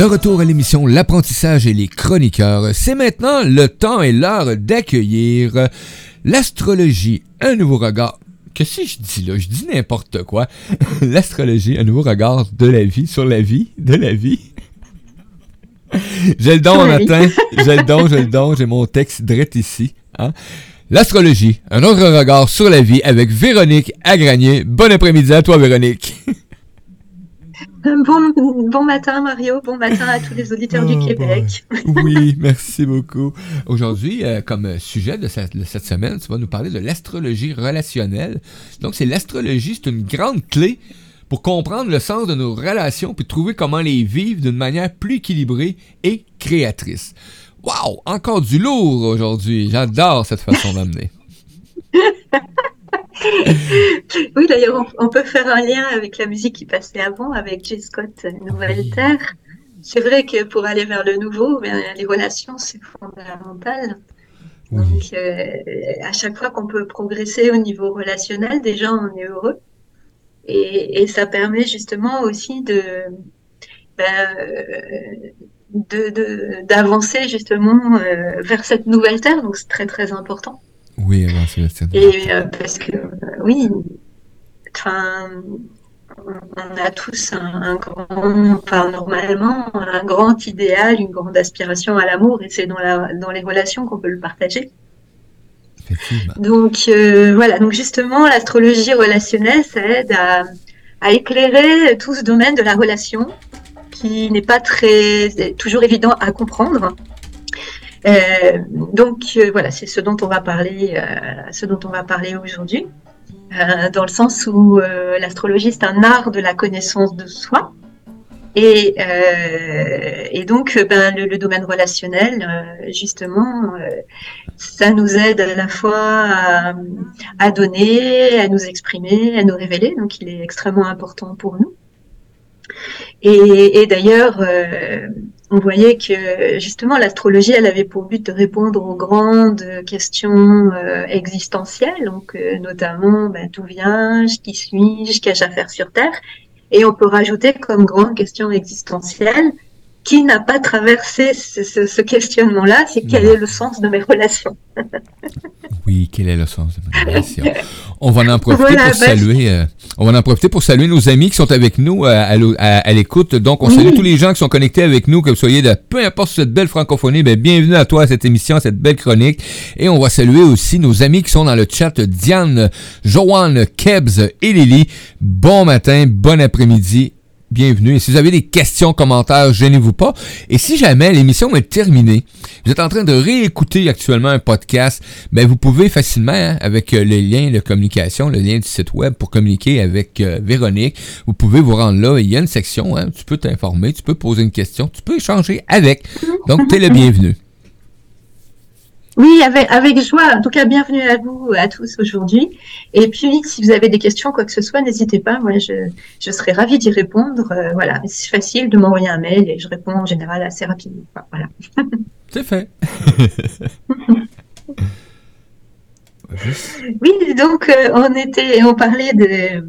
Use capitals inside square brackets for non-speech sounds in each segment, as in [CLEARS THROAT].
De retour à l'émission L'apprentissage et les chroniqueurs, c'est maintenant le temps et l'heure d'accueillir l'astrologie, un nouveau regard. Qu'est-ce que je dis là? Je dis n'importe quoi. [LAUGHS] L'astrologie, un nouveau regard de la vie, sur la vie, de la vie. j'ai le don matin, j'ai le don, j'ai le don, j'ai mon texte direct ici. Hein? L'astrologie, un autre regard sur la vie avec Véronique Agranier. Bon après-midi à toi, Véronique. [LAUGHS] [LAUGHS] Bon, bon, matin Mario, bon matin à tous les auditeurs du oh, Québec. oui, [LAUGHS] merci beaucoup. Aujourd'hui, euh, comme sujet de cette, semaine, tu vas nous parler de l'astrologie relationnelle. Donc, c'est l'astrologie, c'est une grande clé pour comprendre le sens de nos relations puis trouver comment les vivre d'une manière plus équilibrée et créatrice. Waouh, encore du lourd aujourd'hui. J'adore cette façon d'amener. [LAUGHS] [LAUGHS] oui, d'ailleurs, on, peut faire un lien avec la musique qui passait avant, avec J. Scott, Nouvelle Terre. C'est vrai que pour aller vers le nouveau, ben, les relations, c'est fondamental. Donc, euh, à chaque fois qu'on peut progresser au niveau relationnel, déjà, on est heureux. Et, ça permet justement aussi de, ben, d'avancer justement euh, vers cette nouvelle terre. Donc, c'est très, très important. Oui, terre. Et euh, parce que, oui, enfin, on a tous un, grand, enfin, normalement, un grand idéal, une grande aspiration à l'amour, et c'est dans, la, dans les relations qu'on peut le partager. Donc euh, voilà, donc justement, l'astrologie relationnelle, ça aide à, à, éclairer tout ce domaine de la relation qui n'est pas très toujours évident à comprendre. Euh, donc euh, voilà, c'est ce dont on va parler, ce dont on va parler aujourd'hui. Euh, dans le sens où euh, l'astrologie c'est un art de la connaissance de soi. Et, euh, et donc, ben, le, domaine relationnel, justement, ça nous aide à la fois à, à, donner, à nous exprimer, à nous révéler. Donc, il est extrêmement important pour nous. Et, et d'ailleurs, on voyait que justement l'astrologie, elle avait pour but de répondre aux grandes questions euh, existentielles, donc euh, notamment ben, d'où viens-je, qui suis-je, qu'ai-je à faire sur Terre, et on peut rajouter comme grande question existentielle qui n'a pas traversé ce, questionnement-là, c'est quel est le sens de mes relations. [LAUGHS] oui, quel est le sens de mes relations. [LAUGHS] On va en profiter pour ben, saluer. Euh, on va en profiter pour saluer nos amis qui sont avec nous euh, à, l'écoute. Donc, on salue tous les gens qui sont connectés avec nous, que vous soyez de peu importe cette belle francophonie. Ben, bienvenue à toi à cette émission, à cette belle chronique. Et on va saluer aussi nos amis qui sont dans le chat, Diane, Joanne, Kebs et Lily. Bon matin, bon après-midi bienvenue. Et si vous avez des questions, commentaires, gênez-vous pas. Et si jamais l'émission est terminée, vous êtes en train de réécouter actuellement un podcast, ben vous pouvez facilement, hein, avec euh, le lien de communication, le lien du site web pour communiquer avec euh, Véronique, vous pouvez vous rendre là. Il y a une section, hein, tu peux t'informer, tu peux poser une question, tu peux échanger avec. Donc, tu es le [LAUGHS] bienvenu. Oui, avec, avec joie. En tout cas, bienvenue à vous, à tous aujourd'hui. Et puis, si vous avez des questions, quoi que ce soit, n'hésitez pas. Moi, je, je serais ravie d'y répondre. Euh, voilà, c'est facile de m'envoyer un mail et je réponds en général assez rapidement. Voilà. [LAUGHS] C'est fait. [LAUGHS] oui, donc euh, on était, on parlait de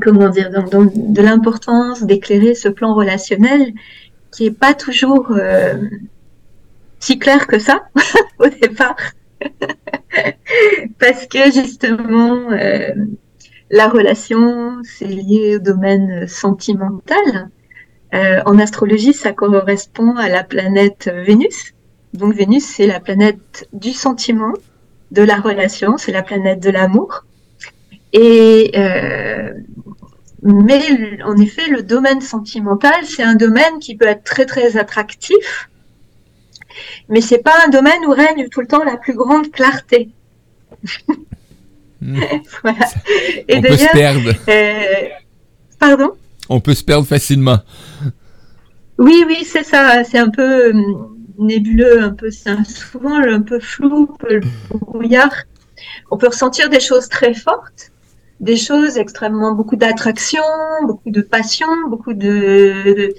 comment dire, donc, de l'importance d'éclairer ce plan relationnel qui est pas toujours euh, si clair que ça [LAUGHS] au départ. [LAUGHS] Parce que justement, euh, la relation, c'est lié au domaine sentimental. Euh, en astrologie, ça correspond à la planète Vénus. Donc Vénus, c'est la planète du sentiment, de la relation, c'est la planète de l'amour. Et euh, mais en effet, le domaine sentimental, c'est un domaine qui peut être très très attractif, mais c'est pas un domaine où règne tout le temps la plus grande clarté. Hmm. [LAUGHS] voilà. Et On peut se perdre. Euh, pardon? On peut se perdre facilement. Oui, oui, c'est ça. C'est un peu hum, nébuleux, un peu, souvent un peu flou, un peu brouillard. On peut ressentir des choses très fortes, des choses extrêmement beaucoup d'attraction, beaucoup de passion, beaucoup de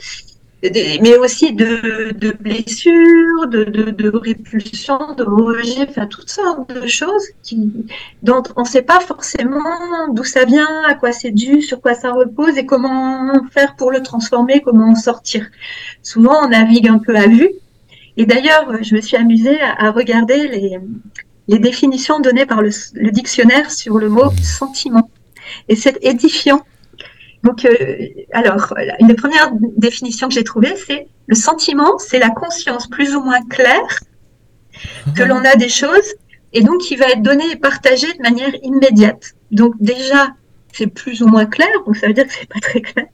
mais aussi de, blessures, de, de, répulsions, de rejets, enfin toutes sortes de choses qui, dont on ne sait pas forcément d'où ça vient, à quoi c'est dû, sur quoi ça repose et comment faire pour le transformer, comment en sortir. Souvent, on navigue un peu à vue. Et d'ailleurs, je me suis amusée à, regarder les, définitions données par le dictionnaire sur le mot sentiment. Et c'est édifiant donc, euh, alors, une des premières définitions que j'ai trouvées, c'est le sentiment, c'est la conscience plus ou moins claire que l'on a des choses et donc qui va être donné et partagé de manière immédiate. Donc déjà, c'est plus ou moins clair, donc ça veut dire que c'est pas très clair.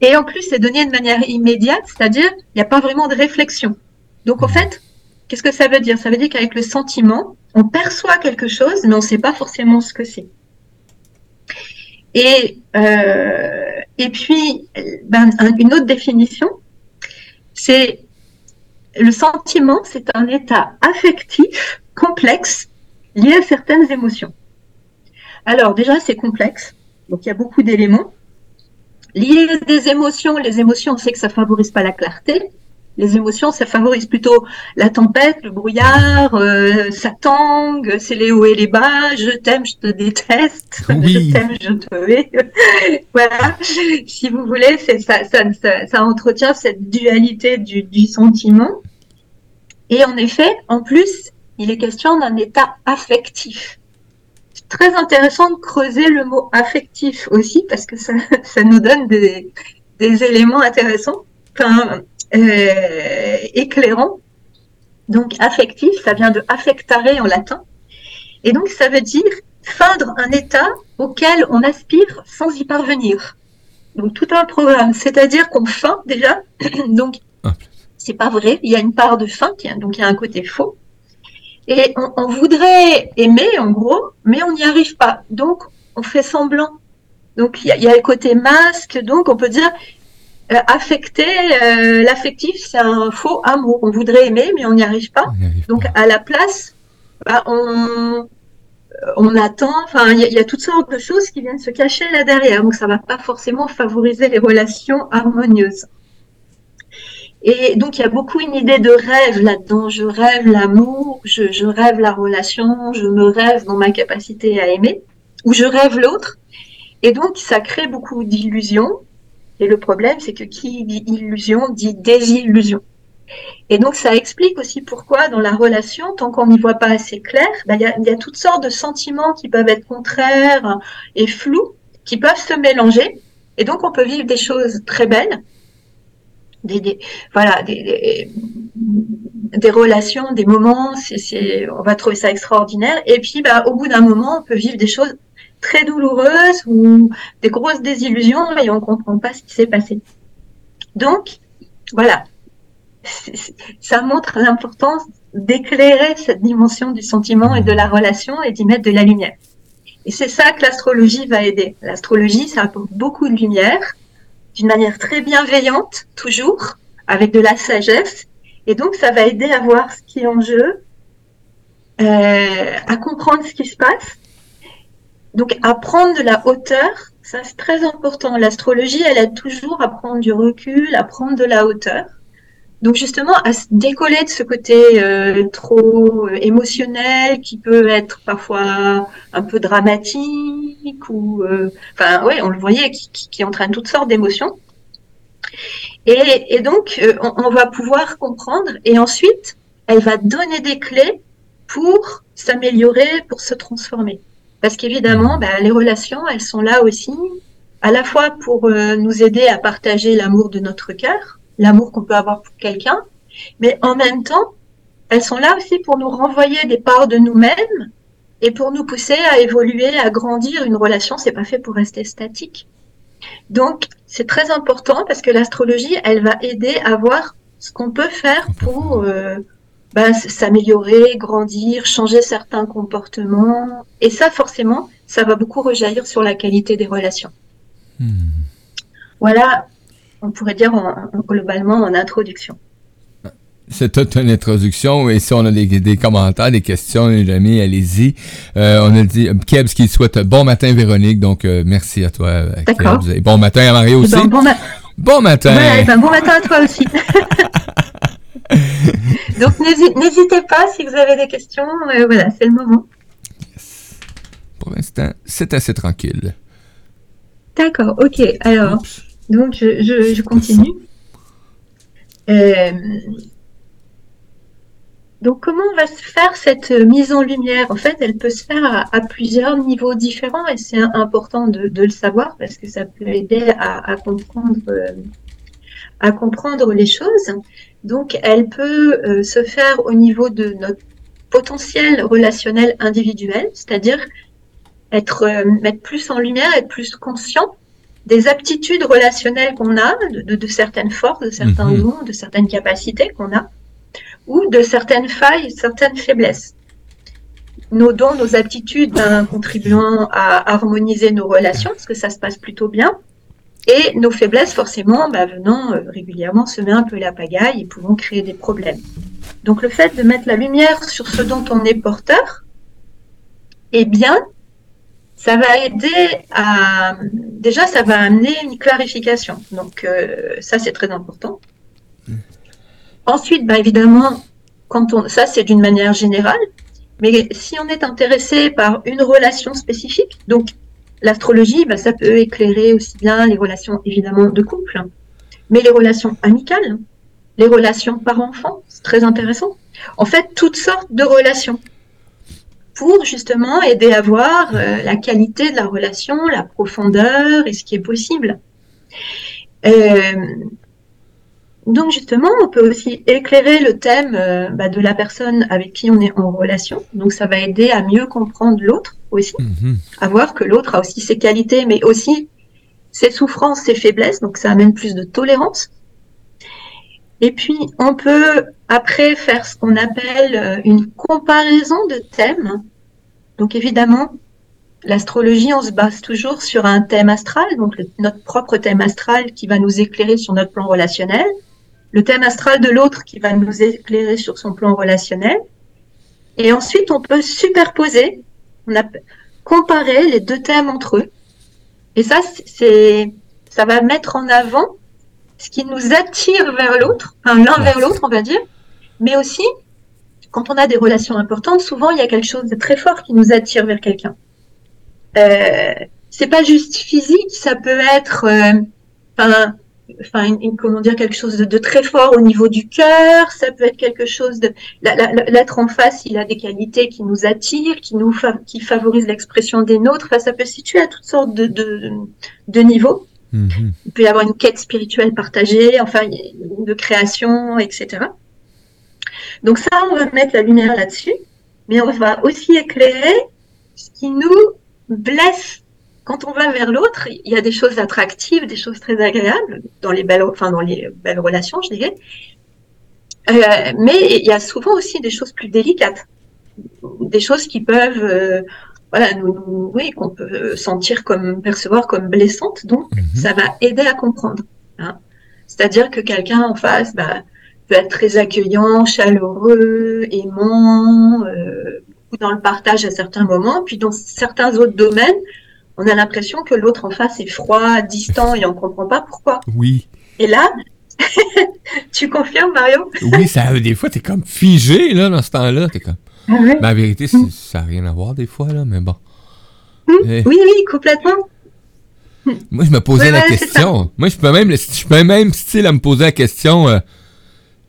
Et en plus, c'est donné de manière immédiate, c'est-à-dire il n'y a pas vraiment de réflexion. Donc en fait, qu'est-ce que ça veut dire? Ça veut dire qu'avec le sentiment, on perçoit quelque chose, mais on ne sait pas forcément ce que c'est. Et, euh, et puis, ben, une autre définition, c'est le sentiment, c'est un état affectif complexe lié à certaines émotions. Alors déjà, c'est complexe, donc il y a beaucoup d'éléments. Lié à des émotions, les émotions, on sait que ça favorise pas la clarté. Les émotions, ça favorise plutôt la tempête, le brouillard, euh, ça tangue, c'est les hauts et les bas, je t'aime, je te déteste, [LAUGHS] je t'aime, je te hais. [LAUGHS] voilà, si vous voulez, ça, ça, ça, entretient cette dualité du, du sentiment. Et en effet, en plus, il est question d'un état affectif. C'est très intéressant de creuser le mot affectif aussi parce que ça, [LAUGHS] ça nous donne des, des éléments intéressants. Enfin, euh, éclairant. Donc affectif, ça vient de affectare en latin. Et donc ça veut dire feindre un état auquel on aspire sans y parvenir. Donc tout un programme, c'est-à-dire qu'on feint déjà. [CLEARS THROAT] donc ah. c'est pas vrai, il y a une part de feinte, donc il y a un côté faux. Et on, voudrait aimer en gros, mais on n'y arrive pas. Donc on fait semblant. Donc il y, a le côté masque, donc on peut dire euh, affecter, euh, l'affectif, c'est un faux amour. On voudrait aimer, mais on n'y arrive pas. Donc, à la place, bah, on, on attend. Enfin, il y, a toutes sortes de choses qui viennent se cacher là derrière. Donc, ça va pas forcément favoriser les relations harmonieuses. Et donc, il y a beaucoup une idée de rêve là-dedans. Je rêve l'amour, je, je rêve la relation, je me rêve dans ma capacité à aimer, ou je rêve l'autre. Et donc, ça crée beaucoup d'illusions et le problème, c'est que qui dit illusion dit désillusion. Et donc, ça explique aussi pourquoi, dans la relation, tant qu'on n'y voit pas assez clair, ben, il y, a, toutes sortes de sentiments qui peuvent être contraires et flous, qui peuvent se mélanger. Et donc, on peut vivre des choses très belles, des, voilà, des, relations, des moments, on va trouver ça extraordinaire. Et puis, ben, au bout d'un moment, on peut vivre des choses très douloureuses ou des grosses désillusions et on ne comprend pas ce qui s'est passé. Donc, voilà, ça montre l'importance d'éclairer cette dimension du sentiment et de la relation et d'y mettre de la lumière. Et c'est ça que l'astrologie va aider. L'astrologie, ça apporte beaucoup de lumière, d'une manière très bienveillante, toujours, avec de la sagesse. Et donc, ça va aider à voir ce qui est en jeu, euh, à comprendre ce qui se passe donc, à prendre de la hauteur, ça c'est très important. L'astrologie, elle aide toujours à prendre du recul, à prendre de la hauteur. Donc justement, à se décoller de ce côté euh, trop euh, émotionnel qui peut être parfois un peu dramatique ou, euh, enfin, oui, on le voyait, qui, qui, entraîne toutes sortes d'émotions. Et, donc, on, on, va pouvoir comprendre et ensuite, elle va donner des clés pour s'améliorer, pour se transformer. Parce qu'évidemment, bah, les relations, elles sont là aussi, à la fois pour euh, nous aider à partager l'amour de notre cœur, l'amour qu'on peut avoir pour quelqu'un, mais en même temps, elles sont là aussi pour nous renvoyer des parts de nous-mêmes et pour nous pousser à évoluer, à grandir. Une relation, c'est pas fait pour rester statique. Donc, c'est très important parce que l'astrologie, elle va aider à voir ce qu'on peut faire pour euh, bah, s'améliorer, grandir, changer certains comportements. Et ça, forcément, ça va beaucoup rejaillir sur la qualité des relations. Hmm. Voilà, on pourrait dire globalement en introduction. C'est une introduction. Et si on a des, commentaires, des questions, les amis, allez-y. Euh, on a dit Kebs qui souhaite bon matin, Véronique. Donc, euh, merci à toi, Kebs. Et bon matin à Marie aussi. bon, Bon matin. Ben, bon matin à toi aussi. [LAUGHS] Donc n'hésitez pas si vous avez des questions. Euh, voilà, c'est le moment. Pour l'instant, c'est assez tranquille. D'accord, ok. Alors, donc je, continue. [LAUGHS] Euh, donc, comment va se faire cette mise en lumière? En fait, elle peut se faire à, plusieurs niveaux différents et c'est important de, le savoir parce que ça peut aider à, comprendre, euh, à comprendre les choses. Donc, elle peut euh, se faire au niveau de notre potentiel relationnel individuel, c'est-à-dire être euh, mettre plus en lumière, être plus conscient des aptitudes relationnelles qu'on a, de, certaines forces, de certains mhm. dons, de certaines capacités qu'on a ou de certaines failles, certaines faiblesses. Nos dons, nos aptitudes ben, contribuant à harmoniser nos relations, parce que ça se passe plutôt bien, et nos faiblesses, forcément, ben, venant euh, régulièrement semer un peu la pagaille et pouvant créer des problèmes. Donc le fait de mettre la lumière sur ce dont on est porteur, eh bien, ça va aider à... Déjà, ça va amener une clarification. Donc euh, ça, c'est très important. Ensuite, bah, évidemment, quand on, ça c'est d'une manière générale, mais si on est intéressé par une relation spécifique, donc l'astrologie, bah, ça peut éclairer aussi bien les relations évidemment de couple, mais les relations amicales, les relations par-enfant, c'est très intéressant. En fait, toutes sortes de relations pour justement aider à voir euh, la qualité de la relation, la profondeur et ce qui est possible. Euh, donc justement, on peut aussi éclairer le thème euh, bah, de la personne avec qui on est en relation. Donc ça va aider à mieux comprendre l'autre aussi, mhm. à voir que l'autre a aussi ses qualités, mais aussi ses souffrances, ses faiblesses. Donc ça amène plus de tolérance. Et puis on peut après faire ce qu'on appelle euh, une comparaison de thèmes. Donc évidemment, l'astrologie, on se base toujours sur un thème astral, donc notre propre thème astral qui va nous éclairer sur notre plan relationnel le thème astral de l'autre qui va nous éclairer sur son plan relationnel. Et ensuite, on peut superposer, on a comparé les deux thèmes entre eux. Et ça, c'est, ça va mettre en avant ce qui nous attire vers l'autre, enfin, l'un vers l'autre, on va dire, mais aussi, quand on a des relations importantes, souvent il y a quelque chose de très fort qui nous attire vers quelqu'un. Euh, c'est pas juste physique, ça peut être, euh, enfin, enfin, comment dire, quelque chose de, très fort au niveau du cœur. Ça peut être quelque chose de, l'être en face, il a des qualités qui nous attirent, qui nous, qui favorisent l'expression des nôtres. Enfin, ça peut se situer à toutes sortes de, de, niveaux. Mm-hmm. Il peut y avoir une quête spirituelle partagée, enfin, de création, etc. Donc ça, on va mettre la lumière là-dessus, mais on va aussi éclairer ce qui nous blesse quand on va vers l'autre, il y a des choses attractives, des choses très agréables dans les belles, enfin dans les belles relations, je dirais. Euh, mais il y a souvent aussi des choses plus délicates, des choses qui peuvent, euh, voilà, nous, oui, qu'on peut sentir comme percevoir comme blessantes. Donc, mhm. ça va aider à comprendre. Hein. C'est-à-dire que quelqu'un en face bah, peut être très accueillant, chaleureux, aimant, euh, dans le partage à certains moments, puis dans certains autres domaines on a l'impression que l'autre en face est froid, distant et on ne comprend pas pourquoi? Oui. Et là, [LAUGHS] tu confirmes, Mario? Oui, ça, des fois, tu es comme figé là, dans ce temps-là. Es comme... Ah mais la vérité, mm. ça n'a rien à voir des fois, là, mais bon. Mm. Eh. Oui, oui, complètement. Moi, je me posais la question. Moi, je peux même, je peux même style à me poser la question euh,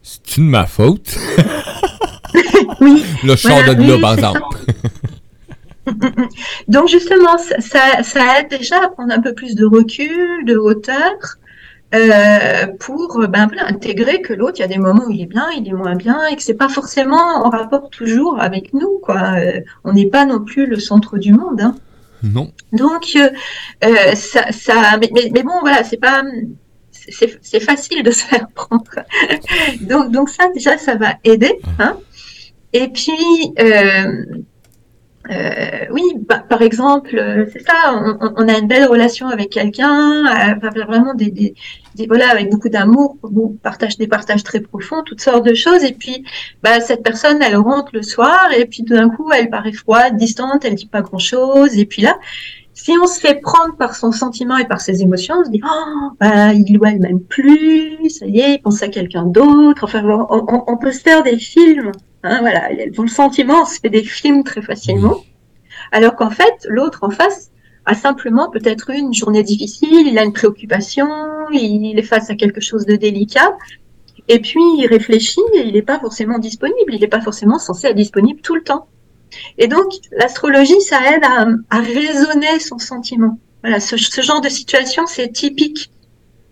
c'est-tu de ma faute? [LAUGHS] Oui. [LAUGHS] Le char de là, par exemple. [LAUGHS] Donc justement, ça, aide déjà à prendre un peu plus de recul, de hauteur, euh, pour ben, intégrer que l'autre, il y a des moments où il est bien, il est moins bien, et que c'est pas forcément en rapport toujours avec nous. Quoi. Euh, on n'est pas non plus le centre du monde. Hein. Non. Donc euh, ça, ça mais, mais, bon, voilà, c'est pas c'est facile de [LAUGHS] se faire prendre. donc, donc ça, déjà, ça va aider. Hein. Et puis, euh, oui, bah, par exemple, euh, c'est ça, on, a une belle relation avec quelqu'un, euh, vraiment des, des, voilà, avec beaucoup d'amour, partage des partages très profonds, toutes sortes de choses. Et puis, bah, cette personne, elle rentre le soir, et puis tout d'un coup, elle paraît froide, distante, elle dit pas grand chose. Et puis là, Si on se fait prendre par son sentiment et par ses émotions, on se dit oh, bah, il ou elle m'aime plus, ça y est, il pense à quelqu'un d'autre. Enfin, on, peut se faire des films. Hein, voilà, pour le sentiment, on se fait des films très facilement. Alors qu'en fait, l'autre en face a simplement peut-être une journée difficile, il a une préoccupation, il est face à quelque chose de délicat, et puis il réfléchit et il n'est pas forcément disponible, il n'est pas forcément censé être disponible tout le temps. Et donc, l'astrologie, ça aide à, à, raisonner son sentiment. Voilà, ce, genre de situation, c'est typique.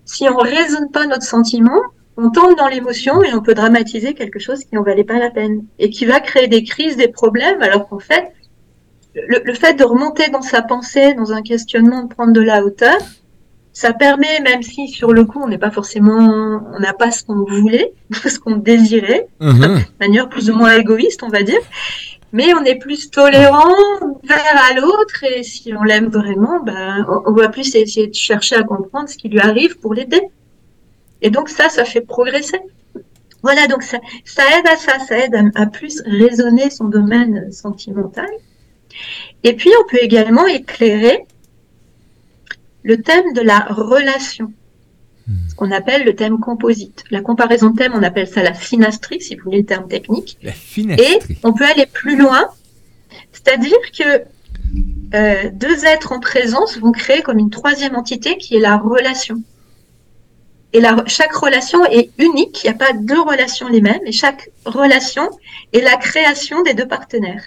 Si on raisonne pas notre sentiment, on tombe dans l'émotion et on peut dramatiser quelque chose qui n'en valait pas la peine et qui va créer des crises, des problèmes, alors qu'en fait, le, le, fait de remonter dans sa pensée, dans un questionnement, de prendre de la hauteur, ça permet, même si sur le coup on n'est pas forcément, on n'a pas ce qu'on voulait, [LAUGHS] ce qu'on désirait, mhm. de manière plus ou moins égoïste, on va dire, mais on est plus tolérant vers l'autre et si on l'aime vraiment, ben, on, va plus essayer de chercher à comprendre ce qui lui arrive pour l'aider. Et donc ça, ça fait progresser. Voilà, donc ça aide à ça, ça aide à, plus raisonner son domaine sentimental. Et puis on peut également éclairer le thème de la relation ce qu'on appelle le thème composite. La comparaison de thème, on appelle ça la synastrie, si vous voulez le terme technique. Et on peut aller plus loin, c'est-à-dire que euh, deux êtres en présence vont créer comme une troisième entité qui est la relation. Et la, chaque relation est unique, il n'y a pas deux relations les mêmes, et chaque relation est la création des deux partenaires.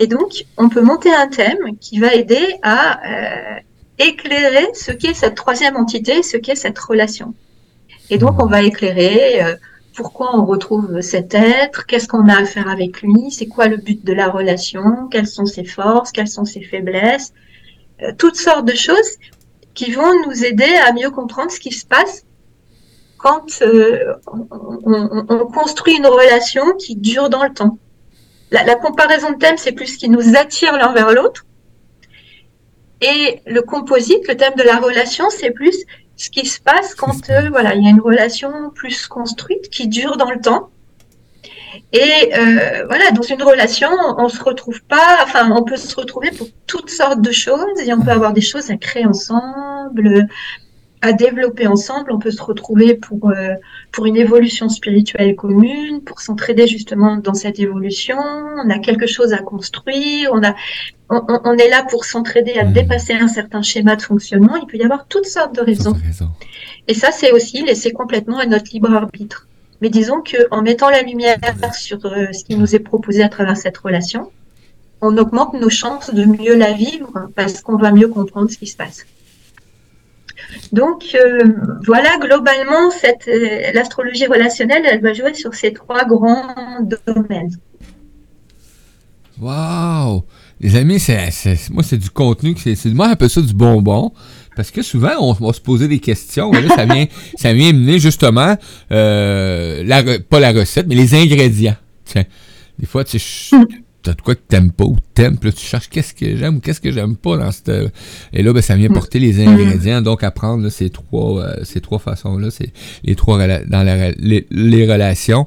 Et donc, on peut monter un thème qui va aider à euh, éclairer ce qu'est cette troisième entité, ce qu'est cette relation. Et donc, on va éclairer euh, pourquoi on retrouve cet être, qu'est-ce qu'on a à faire avec lui, c'est quoi le but de la relation, quelles sont ses forces, quelles sont ses faiblesses, euh, toutes sortes de choses qui vont nous aider à mieux comprendre ce qui se passe quand euh, on, on, construit une relation qui dure dans le temps. La, la comparaison de thèmes, c'est plus ce qui nous attire l'un vers l'autre, et le composite, le thème de la relation, c'est plus ce qui se passe quand euh, voilà, il y a une relation plus construite qui dure dans le temps. Et euh, voilà, dans une relation, on se retrouve pas, enfin, on peut se retrouver pour toutes sortes de choses et on peut avoir des choses à créer ensemble, à développer ensemble. On peut se retrouver pour, euh, pour une évolution spirituelle commune, pour s'entraider justement dans cette évolution. On a quelque chose à construire, on, a, on, on est là pour s'entraider à mmh. dépasser un certain schéma de fonctionnement. Il peut y avoir toutes sortes de raisons. Et ça, c'est aussi laissé complètement à notre libre arbitre. Mais disons qu'en mettant la lumière sur euh, ce qui nous est proposé à travers cette relation, on augmente nos chances de mieux la vivre parce qu'on va mieux comprendre ce qui se passe. Donc euh, voilà, globalement, euh, l'astrologie relationnelle, elle va jouer sur ces trois grands domaines. Waouh Les amis, c'est, moi, c'est du contenu, c'est, moi un peu ça du bonbon. Parce que souvent, on va se poser des questions. ça vient, [LAUGHS] ça vient justement, euh, la, pas la recette, mais les ingrédients. Tiens, des fois, tu sais, t'as de quoi que t'aimes pas ou t'aimes, puis là, tu cherches qu'est-ce que j'aime ou qu'est-ce que j'aime pas dans cette... Et là, ben, ça vient porter les ingrédients, donc apprendre ces trois euh, ces trois façons-là, c'est les trois dans les, relations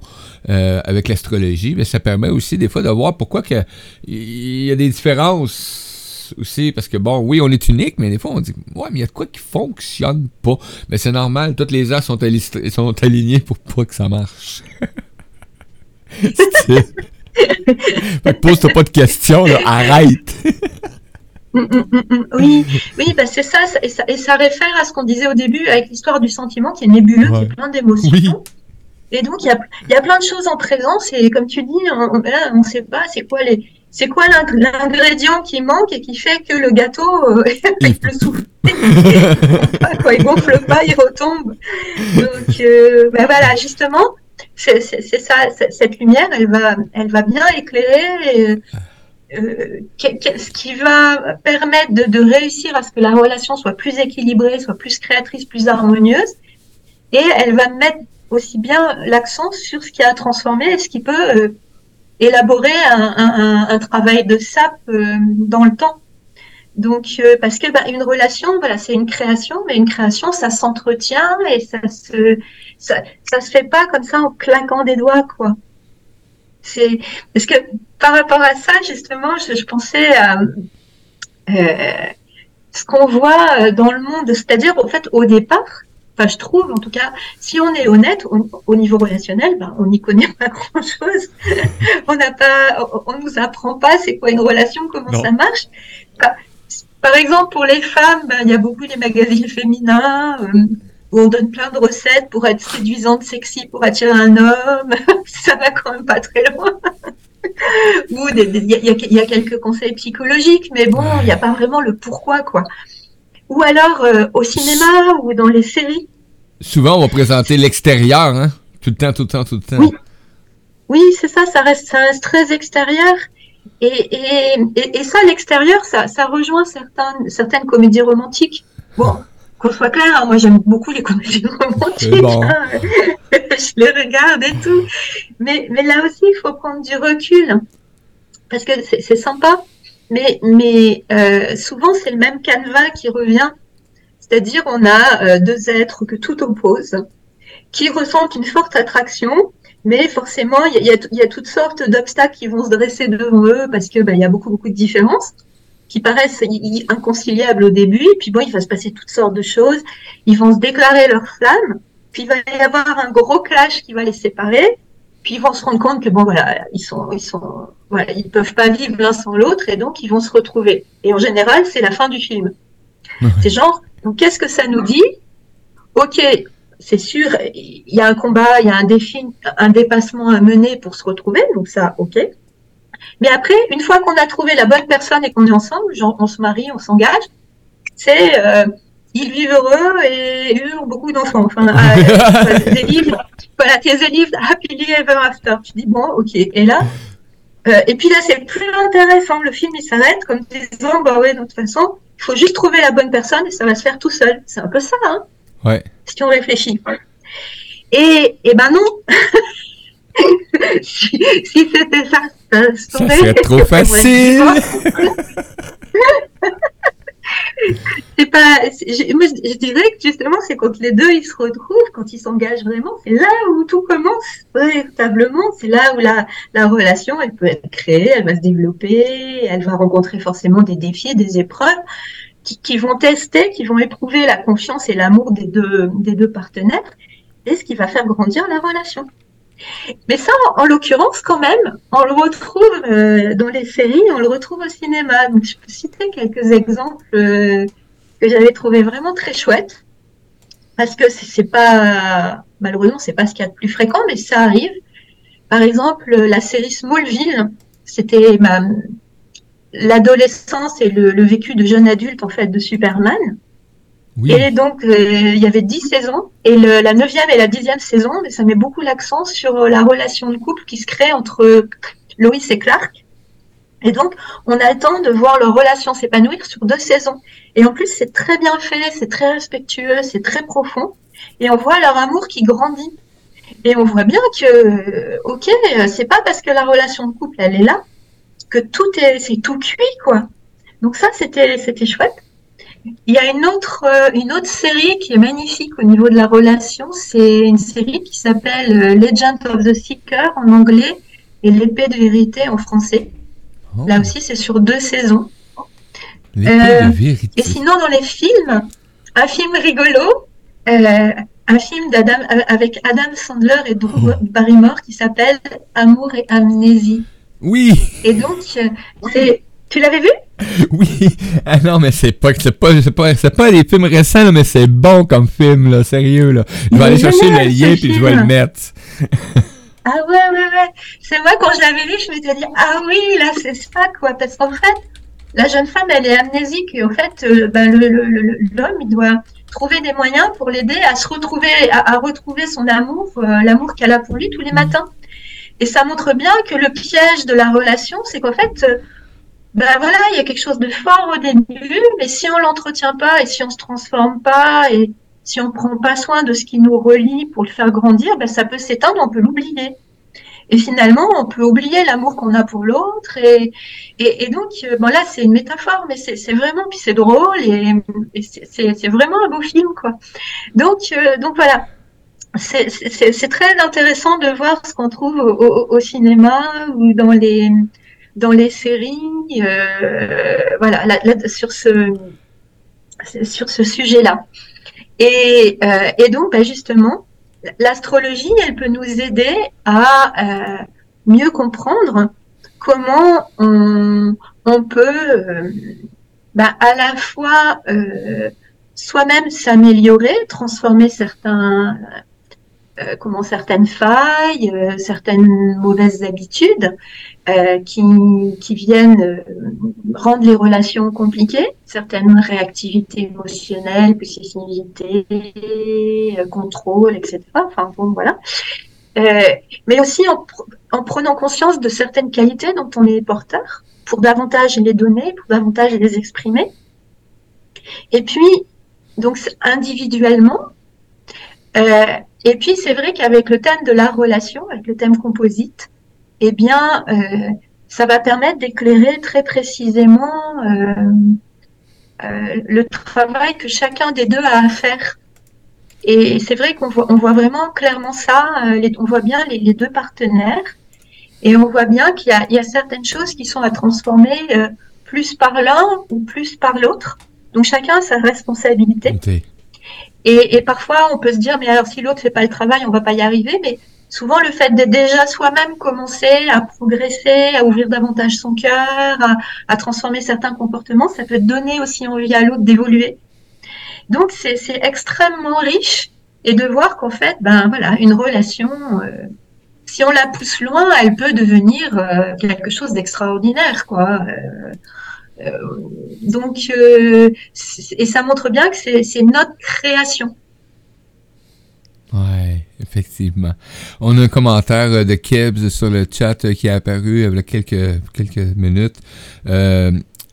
euh, avec l'astrologie, mais ça permet aussi des fois de voir pourquoi que il y a des différences aussi, parce que bon, oui, on est unique, mais des fois, on dit, ouais, mais il y a de quoi qui fonctionne pas. Mais c'est normal, toutes les heures sont, sont alignées pour pas que ça marche. [LAUGHS] Pose-toi pas de questions, arrête. Mm, mm, mm, oui, oui bah c'est ça et, ça, et ça réfère à ce qu'on disait au début avec l'histoire du sentiment qui est nébuleux, qui est plein d'émotions. Et donc, il y a, y a plein de choses en présence, et comme tu dis, on ne sait pas c'est quoi les. C'est quoi l'ingrédient qui manque et qui fait que le gâteau euh, [LAUGHS] il peut souffler [LAUGHS] Il gonfle pas, il retombe. Donc, euh, bah voilà, justement, c'est ça, cette lumière, elle va, bien éclairer euh, ce qui va permettre de, réussir à ce que la relation soit plus équilibrée, soit plus créatrice, plus harmonieuse, et elle va mettre aussi bien l'accent sur ce qui a transformé et ce qui peut euh, élaborer un, travail de sap euh, dans le temps. Donc, parce que bah, une relation, voilà, c'est une création, mais une création, ça s'entretient et ça se, ça, ça se fait pas comme ça en claquant des doigts, quoi. C'est parce que par rapport à ça, justement, je, pensais à euh, ce qu'on voit dans le monde. C'est-à-dire, en fait, au départ, enfin, je trouve, en tout cas, si on est honnête, au, niveau relationnel, ben, on n'y connaît pas grand-chose. [LAUGHS] on n'a pas, on, nous apprend pas c'est quoi une relation, comment ça marche. Par exemple, pour les femmes, ben, il y a beaucoup les magazines féminins. Euh, où on donne plein de recettes pour être séduisante, sexy, pour attirer un homme. [LAUGHS] ça va quand même pas très loin. [LAUGHS] Ou il y, a quelques conseils psychologiques, mais bon, il n'y a pas vraiment le pourquoi, quoi. Ou alors euh, au cinéma ou dans les séries. Souvent, on va présenter l'extérieur, hein? Tout le temps, tout le temps, tout le temps. Oui, oui c'est ça, ça reste, ça reste très extérieur. Et, et, et, ça, l'extérieur, ça, ça rejoint certaines, certaines comédies romantiques. Bon, qu'on soit clair, hein, moi j'aime beaucoup les comédies [LAUGHS] romantiques. Hein. [LAUGHS] je les regarde et tout. Mais, mais là aussi, il faut prendre du recul. Parce que c'est sympa. Mais, mais euh, souvent, c'est le même canevas qui revient. C'est-à-dire, on a euh, deux êtres que tout oppose, qui ressentent une forte attraction, mais forcément, il y, y a, toutes sortes d'obstacles qui vont se dresser devant eux parce que ben, il y a beaucoup, beaucoup de différences qui paraissent inconciliables au début, et puis bon, il va se passer toutes sortes de choses, ils vont se déclarer leur flamme, puis il va y avoir un gros clash qui va les séparer, puis ils vont se rendre compte que bon voilà, ils sont, ils sont, voilà, ils peuvent pas vivre l'un sans l'autre, et donc ils vont se retrouver. Et en général, c'est la fin du film. c'est genre, donc qu'est-ce que ça nous dit? Ok, c'est sûr, il y a un combat, il y a un défi, un dépassement à mener pour se retrouver, donc ça, ok. Mais après, une fois qu'on a trouvé la bonne personne et qu'on est ensemble, genre on se marie, on s'engage, c'est euh, ils vivent heureux et eurent beaucoup d'enfants. Enfin, euh, [LAUGHS] des livres, voilà, tes livres Happily Ever After. Tu dis bon, ok. Et là, euh, et puis là, c'est plus intéressant. Le film il s'arrête comme disant bah ouais, de toute façon, il faut juste trouver la bonne personne et ça va se faire tout seul. C'est un peu ça, hein. Ouais. Si on réfléchit. Et, et ben non. [LAUGHS] si, c'était ça, ça serait trop [LAUGHS] facile. [LAUGHS] c'est pas, je, moi, je, dirais que justement, c'est quand les deux ils se retrouvent, quand ils s'engagent vraiment, c'est là où tout commence véritablement. C'est là où la, la relation, elle peut être créée, elle va se développer, elle va rencontrer forcément des défis, des épreuves qui, qui vont tester, qui vont éprouver la confiance et l'amour des deux, des deux partenaires, et ce qui va faire grandir la relation. Mais ça, en, l'occurrence, quand même, on le retrouve euh, dans les séries, on le retrouve au cinéma. Donc, je peux citer quelques exemples euh, que j'avais trouvé vraiment très chouettes. Parce que c'est pas, malheureusement, c'est pas ce qu'il y a de plus fréquent, mais ça arrive. Par exemple, la série Smallville, c'était l'adolescence et le, le, vécu de jeune adulte, en fait, de Superman. Et donc, euh, il y avait dix saisons. Et le, la neuvième et la dixième saison, mais ça met beaucoup l'accent sur euh, la relation de couple qui se crée entre Lois et Clark. Et donc, on attend de voir leur relation s'épanouir sur deux saisons. Et en plus, c'est très bien fait, c'est très respectueux, c'est très profond. Et on voit leur amour qui grandit. Et on voit bien que, euh, ok, c'est pas parce que la relation de couple, elle est là, que tout est, c'est tout cuit, quoi. Donc ça, c'était, c'était chouette. Il y a une autre, euh, une autre série qui est magnifique au niveau de la relation. C'est une série qui s'appelle euh, Legend of the Seeker en anglais et L'épée de vérité en français. Oh. Là aussi, c'est sur deux saisons. Euh, et sinon, dans les films, un film rigolo, un film d'Adam avec Adam Sandler et Drew oh. Barrymore qui s'appelle Amour et amnésie. Oui. Et donc, c'est tu l'avais vu? [LAUGHS] Oui. Ah non, mais c'est pas, c'est pas, c'est pas, c'est pas des films récents, mais c'est bon comme film, là, sérieux, là. Je vais aller chercher le lien puis je vais le mettre. [LAUGHS] ah ouais, ouais, ouais. C'est moi, quand je l'avais vu, je m'étais dit, ah oui, là, c'est ça, quoi. Parce qu'en fait, la jeune femme, elle est amnésique et en fait, euh, ben, l'homme, il doit trouver des moyens pour l'aider à se retrouver, à, retrouver son amour, euh, l'amour qu'elle a pour lui tous les mm. matins. Et ça montre bien que le piège de la relation, c'est qu'en fait, ben voilà, il y a quelque chose de fort au début, mais si on l'entretient pas et si on se transforme pas et si on prend pas soin de ce qui nous relie pour le faire grandir, ben ça peut s'éteindre, on peut l'oublier. Et finalement, on peut oublier l'amour qu'on a pour l'autre. Et, et, donc, euh, bon là, c'est une métaphore, mais c'est vraiment, puis c'est drôle et, et c'est vraiment un beau film, quoi. Donc, euh, donc voilà. C'est très intéressant de voir ce qu'on trouve au, au, cinéma ou dans les dans les séries, euh, voilà, sur ce sur ce sujet-là. Et, et, donc, bah, justement, l'astrologie, elle peut nous aider à mieux comprendre comment on, on peut bah, à la fois soi-même s'améliorer, transformer certains, euh, comment certaines failles, euh, certaines mauvaises habitudes euh, qui, qui, viennent rendre les relations compliquées, certaines réactivités émotionnelles, possessivité, contrôle, etc. Enfin bon, voilà. mais aussi en, en, prenant conscience de certaines qualités dont on est porteur, pour davantage les donner, pour davantage les exprimer. Et puis, donc individuellement. Et puis c'est vrai qu'avec le thème de la relation, avec le thème composite, eh bien, euh, ça va permettre d'éclairer très précisément euh, le travail que chacun des deux a à faire. Et c'est vrai qu'on voit, vraiment clairement ça. on voit bien les, deux partenaires et on voit bien qu'il y a, certaines choses qui sont à transformer plus par l'un ou plus par l'autre. Donc chacun a sa responsabilité. Et, parfois, on peut se dire, mais alors si l'autre fait pas le travail, on va pas y arriver. Mais souvent, le fait d'être déjà soi-même commencer à progresser, à ouvrir davantage son cœur, à, transformer certains comportements, ça peut donner aussi envie à l'autre d'évoluer. Donc, c'est extrêmement riche. Et de voir qu'en fait, ben voilà, une relation, euh, si on la pousse loin, elle peut devenir euh, quelque chose d'extraordinaire, quoi. Euh, donc, euh, et ça montre bien que c'est notre création. Ouais, effectivement. On a un commentaire euh, de Kebs sur le chat qui est apparu il y a quelques, quelques minutes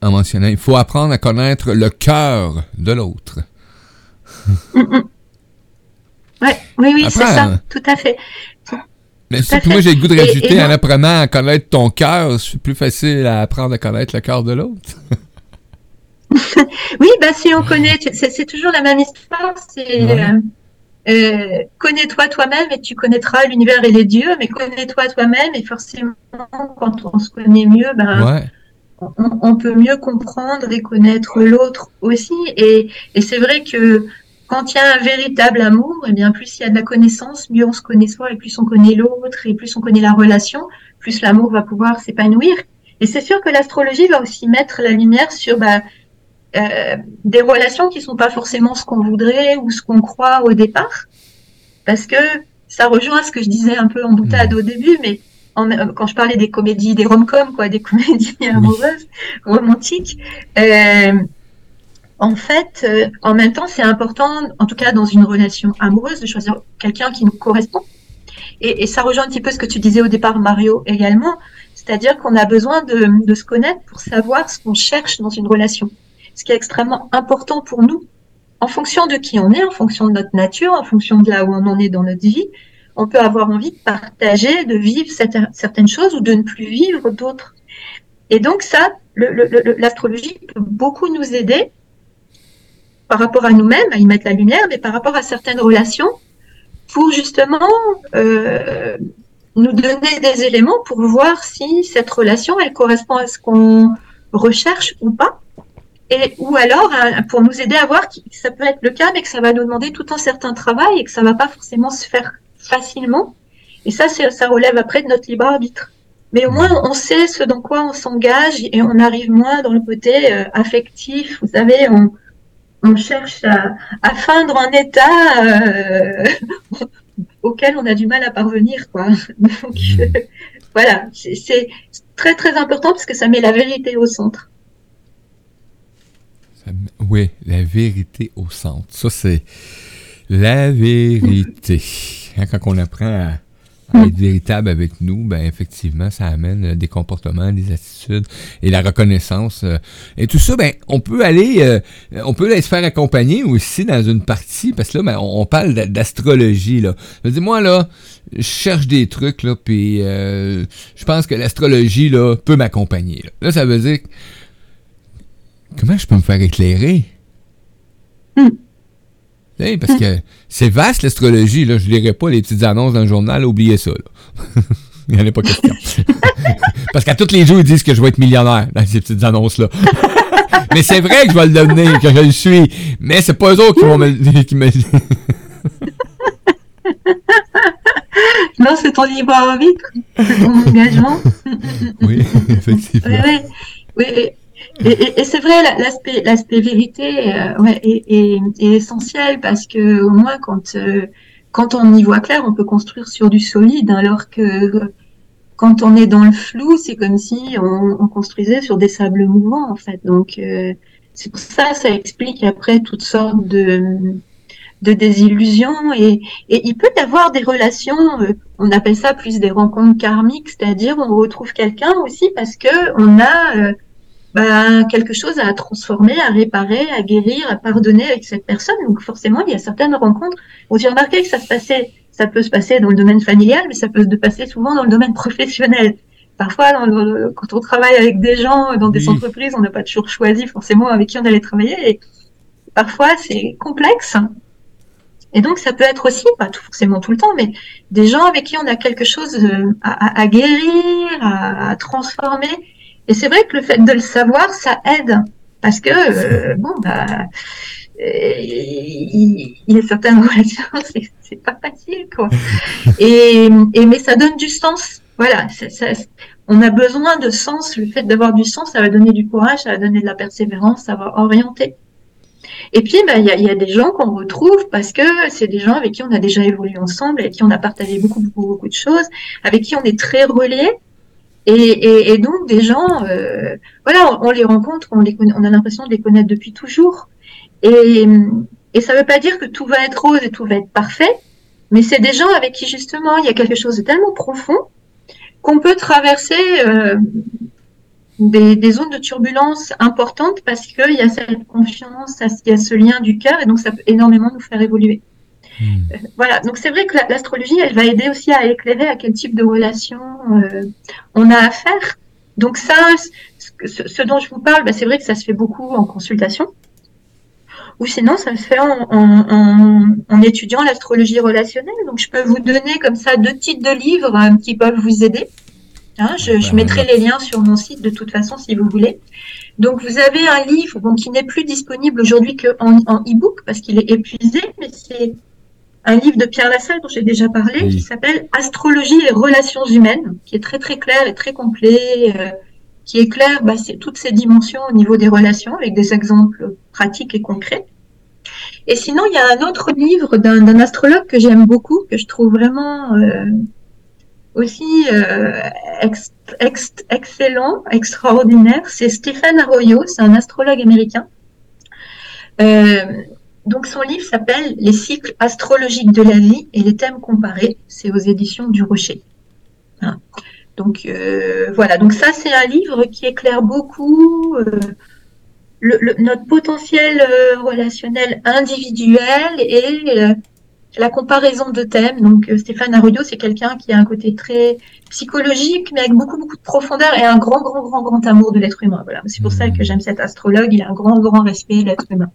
en mentionnant il faut apprendre à connaître le cœur de l'autre. ouais, oui, oui, c'est ça, tout à fait. Mais si moi j'ai le goût de rajouter en apprenant à connaître ton cœur, c'est plus facile à apprendre à connaître le cœur de l'autre. [LAUGHS] oui, bah si on connaît, c'est toujours la même histoire. C'est euh, euh, connais-toi toi-même et tu connaîtras l'univers et les dieux, mais connais-toi toi-même et forcément quand on se connaît mieux, ben on, on, peut mieux comprendre et connaître l'autre aussi. Et, et c'est vrai que quand il y a un véritable amour, et eh bien plus il y a de la connaissance, mieux on se connaît soi, et plus on connaît l'autre, et plus on connaît la relation, plus l'amour va pouvoir s'épanouir. Et c'est sûr que l'astrologie va aussi mettre la lumière sur bah, euh, des relations qui sont pas forcément ce qu'on voudrait ou ce qu'on croit au départ, parce que ça rejoint ce que je disais un peu en boutade au début, mais quand je parlais des comédies, des rom-coms, quoi, des [LAUGHS] comédies amoureuses, romantiques. Euh, en fait, euh, en même temps, c'est important, en tout cas dans une relation amoureuse, de choisir quelqu'un qui nous correspond. Et, ça rejoint un petit peu ce que tu disais au départ, Mario, également. C'est-à-dire qu'on a besoin de, se connaître pour savoir ce qu'on cherche dans une relation. Ce qui est extrêmement important pour nous, en fonction de qui on est, en fonction de notre nature, en fonction de là où on en est dans notre vie, on peut avoir envie de partager, de vivre certaines choses ou de ne plus vivre d'autres. Et donc ça, l'astrologie peut beaucoup nous aider par rapport à nous-mêmes, à y mettre la lumière, mais par rapport à certaines relations, pour justement euh, nous donner des éléments pour voir si cette relation, elle correspond à ce qu'on recherche ou pas. Et, ou alors pour nous aider à voir que ça peut être le cas, mais que ça va nous demander tout un certain travail et que ça va pas forcément se faire facilement. Et ça, ça relève après de notre libre arbitre. Mais au moins, on sait ce dans quoi on s'engage et on arrive moins dans le côté euh, affectif. Vous savez, on, on cherche à, feindre un état euh, [LAUGHS] auquel on a du mal à parvenir. Quoi. [LAUGHS] Donc, mmh. [LAUGHS] voilà, c'est très très important parce que ça met la vérité au centre. oui, la vérité au centre. Ça, c'est la vérité. Hein, quand on apprend à à être véritable avec nous, ben effectivement, ça amène euh, des comportements, des attitudes et la reconnaissance. Euh, et tout ça, ben on peut aller, euh, on peut aller se faire accompagner aussi dans une partie, parce que là, ben, on, parle d'astrologie là. Je dis moi là, je cherche des trucs là, puis je pense que l'astrologie là peut m'accompagner. Là. là. ça veut dire comment je peux me faire éclairer? Parce que c'est vaste l'astrologie, là. Je lirai pas les petites annonces dans le journal, oubliez ça, [LAUGHS] Il n'y en a pas question. [LAUGHS] parce qu'à tous les jours, ils disent que je vais être millionnaire dans ces petites annonces-là. [LAUGHS] mais c'est vrai que je vais le devenir, que je le suis. Mais c'est pas eux autres qui vont me, qui me... non, c'est ton libre arbitre, c'est ton engagement. oui, effectivement. Oui, oui. Et, c'est vrai, l'aspect, l'aspect vérité euh, ouais, est, essentiel parce que au moins quand euh, quand on y voit clair, on peut construire sur du solide, alors que quand on est dans le flou, c'est comme si on, construisait sur des sables mouvants en fait. Donc euh, c'est pour ça, ça explique après toutes sortes de de désillusions et, et il peut y avoir des relations, on appelle ça plus des rencontres karmiques, c'est-à-dire on retrouve quelqu'un aussi parce que on a bah, quelque chose à transformer, à réparer, à guérir, à pardonner avec cette personne. Donc forcément, il y a certaines rencontres où j'ai remarqué que ça se passait, ça peut se passer dans le domaine familial, mais ça peut se passer souvent dans le domaine professionnel. Parfois, quand on travaille avec des gens dans des entreprises, on n'a pas toujours choisi forcément avec qui on allait travailler. Et parfois, c'est complexe. Et donc, ça peut être aussi, pas tout, forcément tout le temps, mais des gens avec qui on a quelque chose euh, à, à guérir, à, à transformer et c'est vrai que le fait de le savoir, ça aide. Parce que, euh, bon, bah, euh, il, y a certaines [LAUGHS] relations, c'est pas facile, quoi. [LAUGHS] Et, et, mais ça donne du sens. Voilà, ça, on a besoin de sens. Le fait d'avoir du sens, ça va donner du courage, ça va donner de la persévérance, ça va orienter. Et puis, bah, il y, a, y a des gens qu'on retrouve parce que c'est des gens avec qui on a déjà évolué ensemble, avec qui on a partagé beaucoup, beaucoup, beaucoup de choses, avec qui on est très reliés. Et, donc des gens, euh, voilà, on, les rencontre, on, les on a l'impression de les connaître depuis toujours. Et, ça ne veut pas dire que tout va être rose et tout va être parfait, mais c'est des gens avec qui justement il y a quelque chose de tellement profond qu'on peut traverser euh, des, des, zones de turbulence importantes parce qu'il y a cette confiance, il y a ce lien du cœur et donc ça peut énormément nous faire évoluer. Euh, voilà, donc c'est vrai que l'astrologie, elle va aider aussi à éclairer à quel type de relation euh, on a affaire. Donc ça, ce, dont je vous parle, bah, c'est vrai que ça se fait beaucoup en consultation. Ou sinon, ça se fait en, en, étudiant l'astrologie relationnelle. Donc je peux vous donner comme ça deux titres de livres euh, qui peuvent vous aider. Hein, je, je, mettrai les liens sur mon site de toute façon si vous voulez. Donc vous avez un livre bon, qui n'est plus disponible aujourd'hui qu'en en e-book parce qu'il est épuisé, mais c'est un livre de Pierre Lassalle dont j'ai déjà parlé, qui s'appelle Astrologie et relations humaines, qui est très très clair et très complet, euh, qui éclaire bah, toutes ces dimensions au niveau des relations avec des exemples pratiques et concrets. Et sinon, il y a un autre livre d'un astrologue que j'aime beaucoup, que je trouve vraiment euh, aussi euh, excellent, extraordinaire. C'est Stephen Arroyo, c'est un astrologue américain. Donc son livre s'appelle Les cycles astrologiques de la vie et les thèmes comparés. C'est aux éditions du Rocher. Hein. Donc euh, voilà, donc ça c'est un livre qui éclaire beaucoup euh, notre potentiel euh, relationnel individuel et la comparaison de thèmes. Donc Stéphane Arroyo, c'est quelqu'un qui a un côté très psychologique, mais avec beaucoup beaucoup de profondeur et un grand grand grand grand amour de l'être humain. Voilà, c'est pour ça que j'aime cet astrologue. Il a un grand grand respect de l'être humain.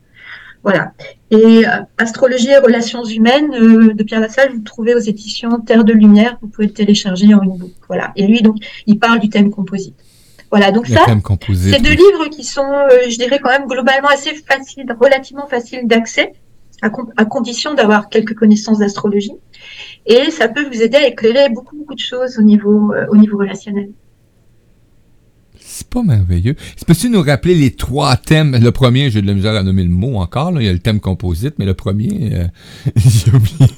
Voilà. Et euh, Astrologie et relations humaines euh, de Pierre Lassalle, vous le trouvez aux éditions Terre de Lumière. Vous pouvez le télécharger en e-book. Voilà. Et lui, donc, il parle du thème composite. Voilà. Donc ça, c'est deux livres qui sont, euh, je dirais, quand même globalement assez faciles, relativement faciles d'accès, à, à, condition d'avoir quelques connaissances d'astrologie. Et ça peut vous aider à éclairer beaucoup, beaucoup de choses au niveau, au niveau relationnel. C'est pas merveilleux. Peux-tu nous rappeler les trois thèmes? Le premier, j'ai de la misère à nommer le mot encore. Là. Il y a le thème composite, mais le premier, euh, [LAUGHS] j'ai oublié.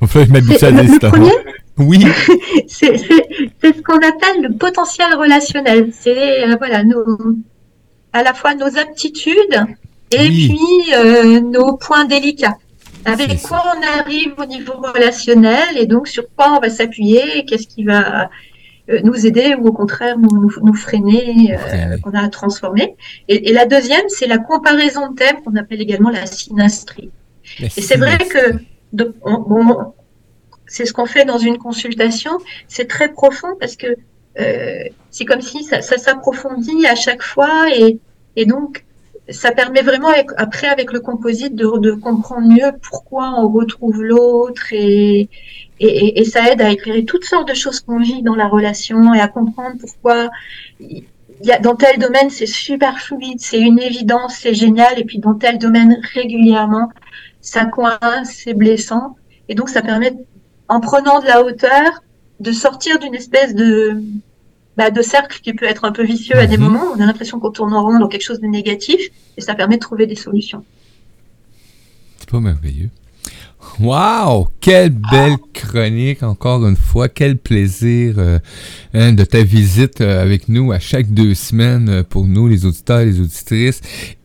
On fait m'habituer à Le premier? Oui. [LAUGHS] c'est ce qu'on appelle le potentiel relationnel. C'est euh, voilà, nos, à la fois nos aptitudes et puis euh, nos points délicats. Avec quoi on arrive au niveau relationnel et donc sur quoi on va s'appuyer, qu'est-ce qui va nous aider ou au contraire nous, nous, freiner, euh, qu'on a à transformer. Et, la deuxième, c'est la comparaison de thèmes qu'on appelle également la synastrie. et c'est vrai que c'est ce qu'on fait dans une consultation. C'est très profond parce que euh, c'est comme si ça, ça s'approfondit à chaque fois et, et donc ça permet vraiment après avec le composite de, de, comprendre mieux pourquoi on retrouve l'autre et, et, et, ça aide à éclairer toutes sortes de choses qu'on vit dans la relation et à comprendre pourquoi y a, dans tel domaine, c'est super fluide, c'est une évidence, c'est génial, et puis dans tel domaine, régulièrement, ça coince, c'est blessant. Et donc, ça permet, en prenant de la hauteur, de sortir d'une espèce de, bah, de cercle qui peut être un peu vicieux à des Mhm. moments. On a l'impression qu'on tourne en rond dans quelque chose de négatif, et ça permet de trouver des solutions. C'est pas merveilleux. Wow! Quelle belle chronique, encore une fois. Quel plaisir euh, hein, de ta visite euh, avec nous à chaque deux semaines euh, pour nous, les auditeurs et les auditrices.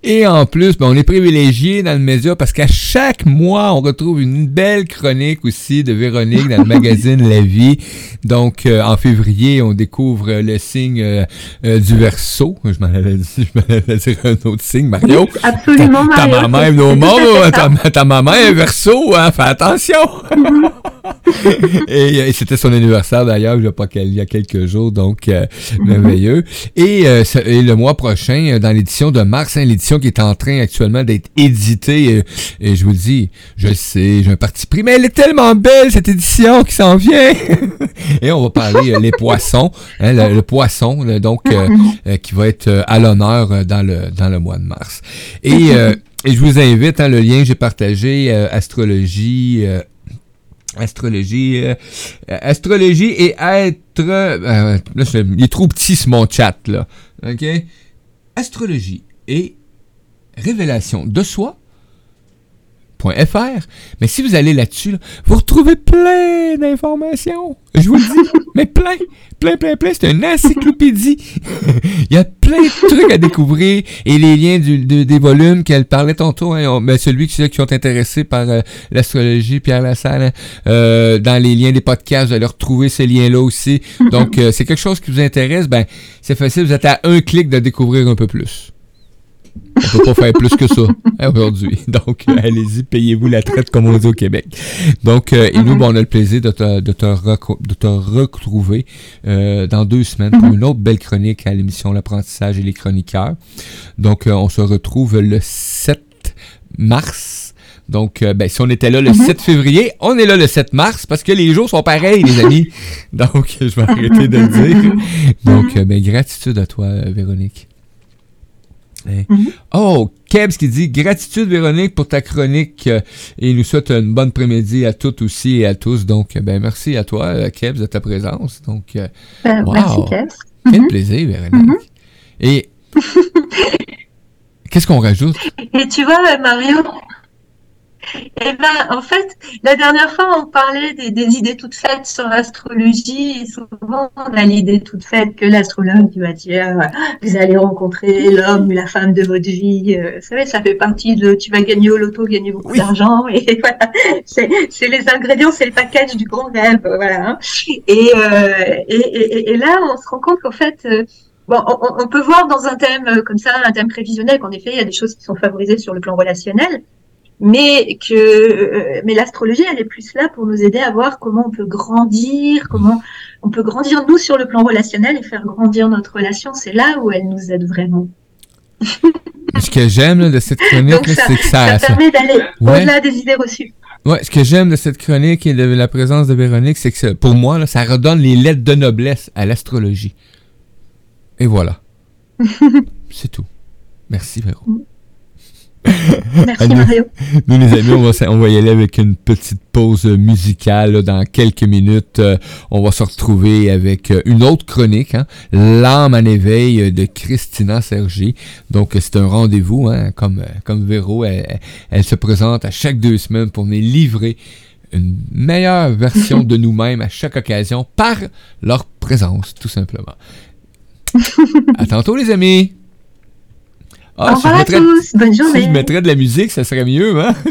Et en plus, ben, on est privilégiés dans le média parce qu'à chaque mois, on retrouve une belle chronique aussi de Véronique dans le [LAUGHS] magazine La Vie. Donc, euh, en février, on découvre le signe euh, euh, du Verseau. Je m'en avais dit, je m'en avais dit un autre signe, Mario. Oui, absolument, Ta Mario. maman est au monde, ta, ta maman est verso, hein, fais attention. [LAUGHS] et, c'était son anniversaire d'ailleurs, il y a quelques jours, donc euh, merveilleux. Et, euh, et le mois prochain, euh, dans l'édition de mars, hein, l'édition qui est en train actuellement d'être éditée, et je vous dis, je le sais, j'ai un parti pris, mais elle est tellement belle cette édition qui s'en vient. [LAUGHS] et on va parler euh, les poissons, hein, le, poisson, donc euh, qui va être à l'honneur dans le dans le mois de mars. Et, et je vous invite, hein, le lien que j'ai partagé, euh, astrologie, euh, astrologie, euh, euh, astrologie et être, euh, là, je- il est trop petit ce mon chat là, ok? Astrologie et révélation de soi. .fr. Mais si vous allez là-dessus, là, vous retrouvez plein d'informations. Je vous le dis, [LAUGHS] mais plein, plein, plein, plein. C'est une encyclopédie. [LAUGHS] Il y a plein de trucs à découvrir et les liens des volumes qu'elle parlait tantôt, hein, ben, celui qui, qui sont intéressés par euh, l'astrologie, Pierre Lassalle, hein, euh, dans les liens des podcasts, vous allez retrouver ces liens-là aussi. Donc, euh, c'est quelque chose qui vous intéresse, ben, c'est facile, vous êtes à un clic de découvrir un peu plus. On peut pas faire plus que ça hein, aujourd'hui. [LAUGHS] Donc, euh, allez-y, payez-vous la traite comme on dit au Québec. Donc, euh, et nous, Mhm. ben, on a le plaisir de te, de te, de te retrouver euh, dans deux semaines pour une autre belle chronique à l'émission L'apprentissage et les chroniqueurs. Donc, euh, on se retrouve le 7 mars. Donc, euh, ben, si on était là le Mhm. 7 février, on est là le 7 mars parce que les jours sont pareils, les amis. [LAUGHS] Donc, je vais arrêter de le dire. Donc, euh, ben, gratitude à toi, euh, Mhm. Oh, Kebs qui dit gratitude Véronique pour ta chronique euh, et nous souhaite une bonne après-midi à toutes aussi et à tous. Donc, euh, ben merci à toi, euh, Kebs, de ta présence. Donc, euh, Wow. Merci, Kev. quel Mhm. plaisir, Véronique. Mhm. Et [LAUGHS] qu'est-ce qu'on rajoute? Et tu vois, Mario, eh ben, en fait, la dernière fois, on parlait des, des idées toutes faites sur l'astrologie. Et souvent, on a l'idée toute faite que l'astrologue tu va dire, vous allez rencontrer l'homme ou la femme de votre vie. Euh, Vous savez, ça fait partie de, tu vas gagner au loto, gagner beaucoup Oui. d'argent. Et [LAUGHS] voilà, c'est les ingrédients, c'est le package du grand rêve. Voilà. hein. Et, euh, et, et, et là, on se rend compte qu'en fait, euh, Bon, on, on peut voir dans un thème comme ça, un thème prévisionnel, qu'en effet, il y a des choses qui sont favorisées sur le plan relationnel, mais que, euh, mais l'astrologie, elle est plus là pour nous aider à voir comment on peut grandir, comment on peut grandir nous sur le plan relationnel et faire grandir notre relation. C'est là où elle nous aide vraiment. [LAUGHS] Ce que j'aime là, de cette chronique, c'est que ça, ça permet d'aller Ouais. au-delà des idées reçues. Ouais, ce que j'aime de cette chronique et de la présence de Véronique, c'est que ça- pour moi, là, ça redonne les lettres de noblesse à l'astrologie. Et voilà. [LAUGHS] c'est tout. Merci, Véro. Merci. Mario. Nous, les amis, on va, s- on va y aller avec une petite pause musicale là, dans quelques minutes. euh, on va se retrouver avec euh, une autre chronique, hein, L'âme en éveil de Christina Sergi. Donc, c'est un rendez-vous, hein, comme, euh, comme Véro, elle, elle- elle se présente à chaque deux semaines pour nous livrer une meilleure version de nous-mêmes à chaque occasion par leur présence, tout simplement. [LAUGHS] à tantôt, les amis! Ah, Au si revoir à tous. Bonne si journée. je mettrais de la musique, ça serait mieux, hein? [LAUGHS]